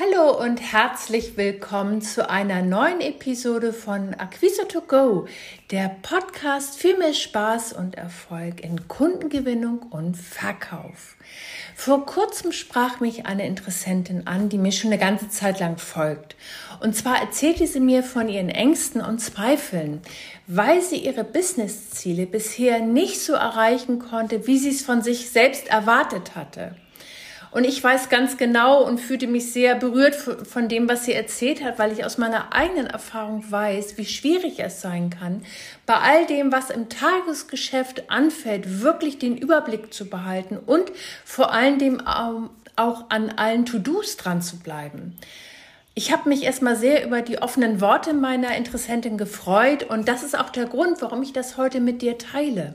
Hallo und herzlich willkommen zu einer neuen Episode von Acquise to Go, der Podcast für mehr Spaß und Erfolg in Kundengewinnung und Verkauf. Vor kurzem sprach mich eine Interessentin an, die mir schon eine ganze Zeit lang folgt. Und zwar erzählte sie mir von ihren Ängsten und Zweifeln, weil sie ihre Businessziele bisher nicht so erreichen konnte, wie sie es von sich selbst erwartet hatte. Und ich weiß ganz genau und fühlte mich sehr berührt von dem, was sie erzählt hat, weil ich aus meiner eigenen Erfahrung weiß, wie schwierig es sein kann, bei all dem, was im Tagesgeschäft anfällt, wirklich den Überblick zu behalten und vor allen Dingen auch an allen To-Dos dran zu bleiben. Ich habe mich erstmal sehr über die offenen Worte meiner Interessentin gefreut und das ist auch der Grund, warum ich das heute mit dir teile.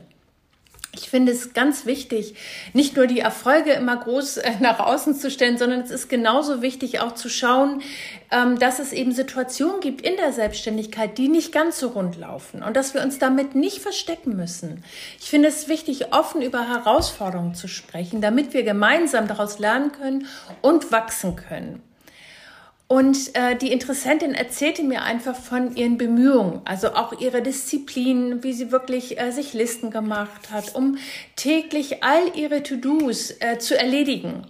Ich finde es ganz wichtig, nicht nur die Erfolge immer groß äh, nach außen zu stellen, sondern es ist genauso wichtig auch zu schauen, ähm, dass es eben Situationen gibt in der Selbstständigkeit, die nicht ganz so rund laufen und dass wir uns damit nicht verstecken müssen. Ich finde es wichtig, offen über Herausforderungen zu sprechen, damit wir gemeinsam daraus lernen können und wachsen können. Und äh, die Interessentin erzählte mir einfach von ihren Bemühungen, also auch ihre Disziplin, wie sie wirklich äh, sich Listen gemacht hat, um täglich all ihre To-Dos äh, zu erledigen.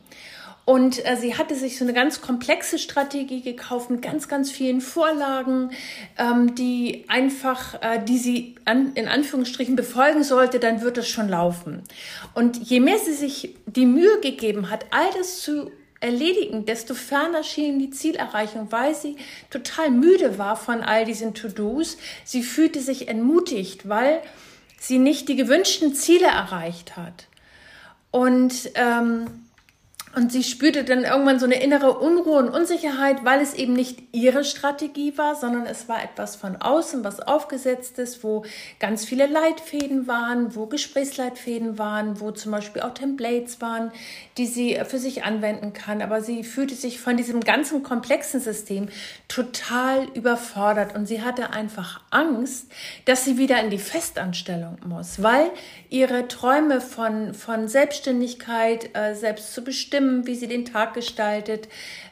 Und äh, sie hatte sich so eine ganz komplexe Strategie gekauft mit ganz, ganz vielen Vorlagen, ähm, die einfach, äh, die sie an, in Anführungsstrichen befolgen sollte, dann wird es schon laufen. Und je mehr sie sich die Mühe gegeben hat, all das zu erledigen, desto ferner schien die Zielerreichung, weil sie total müde war von all diesen To-Dos. Sie fühlte sich entmutigt, weil sie nicht die gewünschten Ziele erreicht hat. Und ähm, und sie spürte dann irgendwann so eine innere Unruhe und Unsicherheit, weil es eben nicht ihre Strategie war, sondern es war etwas von außen, was aufgesetzt ist, wo ganz viele Leitfäden waren, wo Gesprächsleitfäden waren, wo zum Beispiel auch Templates waren, die sie für sich anwenden kann. Aber sie fühlte sich von diesem ganzen komplexen System total überfordert und sie hatte einfach Angst, dass sie wieder in die Festanstellung muss, weil ihre Träume von, von Selbstständigkeit, äh, selbst zu bestimmen, wie sie den Tag gestaltet,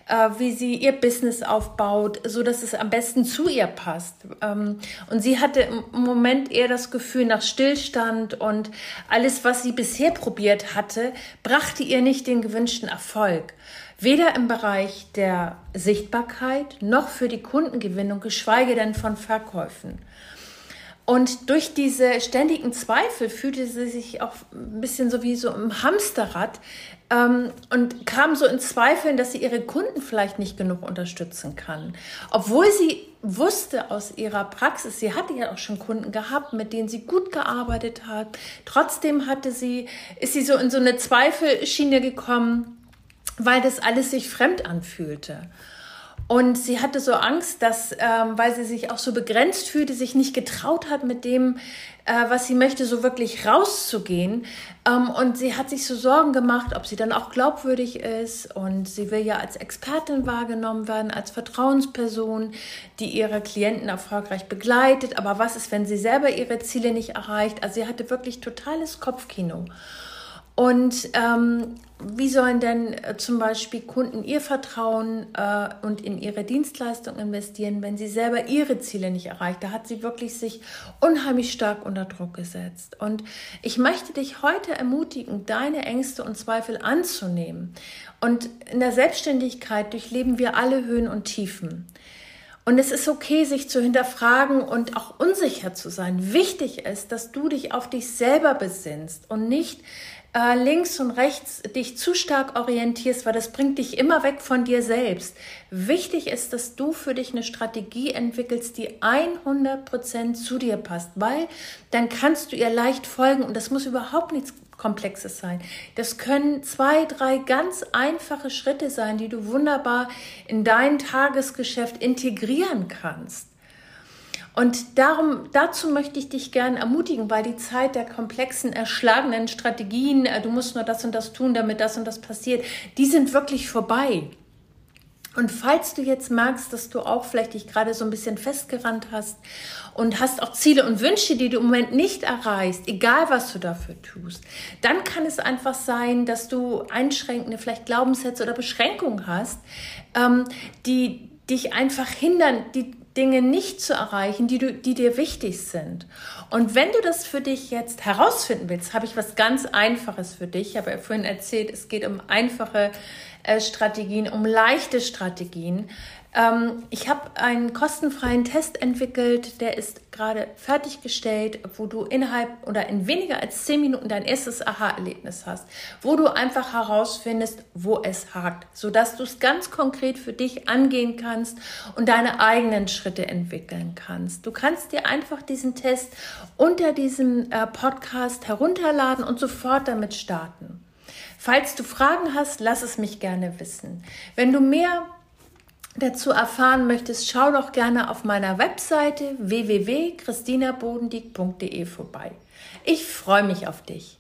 äh, wie sie ihr Business aufbaut, so dass es am besten zu ihr passt. Ähm, und sie hatte im Moment eher das Gefühl nach Stillstand und alles, was sie bisher probiert hatte, brachte ihr nicht den gewünschten Erfolg. Weder im Bereich der Sichtbarkeit noch für die Kundengewinnung, geschweige denn von Verkäufen. Und durch diese ständigen Zweifel fühlte sie sich auch ein bisschen so wie so im Hamsterrad ähm, und kam so in Zweifeln, dass sie ihre Kunden vielleicht nicht genug unterstützen kann. Obwohl sie wusste aus ihrer Praxis, sie hatte ja auch schon Kunden gehabt, mit denen sie gut gearbeitet hat. Trotzdem hatte sie, ist sie so in so eine Zweifelschiene gekommen, weil das alles sich fremd anfühlte. Und sie hatte so Angst, dass, ähm, weil sie sich auch so begrenzt fühlte, sich nicht getraut hat, mit dem, äh, was sie möchte, so wirklich rauszugehen. Ähm, und sie hat sich so Sorgen gemacht, ob sie dann auch glaubwürdig ist. Und sie will ja als Expertin wahrgenommen werden, als Vertrauensperson, die ihre Klienten erfolgreich begleitet. Aber was ist, wenn sie selber ihre Ziele nicht erreicht? Also sie hatte wirklich totales Kopfkino. Und ähm, wie sollen denn äh, zum Beispiel Kunden ihr Vertrauen äh, und in ihre Dienstleistung investieren, wenn sie selber ihre Ziele nicht erreicht? Da hat sie wirklich sich unheimlich stark unter Druck gesetzt. Und ich möchte dich heute ermutigen, deine Ängste und Zweifel anzunehmen. Und in der Selbstständigkeit durchleben wir alle Höhen und Tiefen. Und es ist okay, sich zu hinterfragen und auch unsicher zu sein. Wichtig ist, dass du dich auf dich selber besinnst und nicht äh, links und rechts dich zu stark orientierst, weil das bringt dich immer weg von dir selbst. Wichtig ist, dass du für dich eine Strategie entwickelst, die 100% zu dir passt, weil dann kannst du ihr leicht folgen und das muss überhaupt nichts Komplexes sein. Das können zwei, drei ganz einfache Schritte sein, die du wunderbar in dein Tagesgeschäft integrieren kannst. Und darum, dazu möchte ich dich gerne ermutigen, weil die Zeit der komplexen, erschlagenen Strategien, äh, du musst nur das und das tun, damit das und das passiert, die sind wirklich vorbei. Und falls du jetzt magst, dass du auch vielleicht dich gerade so ein bisschen festgerannt hast und hast auch Ziele und Wünsche, die du im Moment nicht erreichst, egal was du dafür tust, dann kann es einfach sein, dass du einschränkende, vielleicht Glaubenssätze oder Beschränkungen hast, ähm, die dich einfach hindern, die Dinge nicht zu erreichen, die, du, die dir wichtig sind. Und wenn du das für dich jetzt herausfinden willst, habe ich was ganz Einfaches für dich. Ich habe ja vorhin erzählt, es geht um einfache äh, Strategien, um leichte Strategien. Ähm, ich habe einen kostenfreien Test entwickelt, der ist gerade fertiggestellt, wo du innerhalb oder in weniger als zehn Minuten dein erstes Aha-Erlebnis hast, wo du einfach herausfindest, wo es hakt, sodass du es ganz konkret für dich angehen kannst und deine eigenen Schritte entwickeln kannst. Du kannst dir einfach diesen Test unter diesem äh, Podcast herunterladen und sofort damit starten. Falls du Fragen hast, lass es mich gerne wissen. Wenn du mehr dazu erfahren möchtest, schau doch gerne auf meiner Webseite www.christinabodendieck.de vorbei. Ich freue mich auf dich.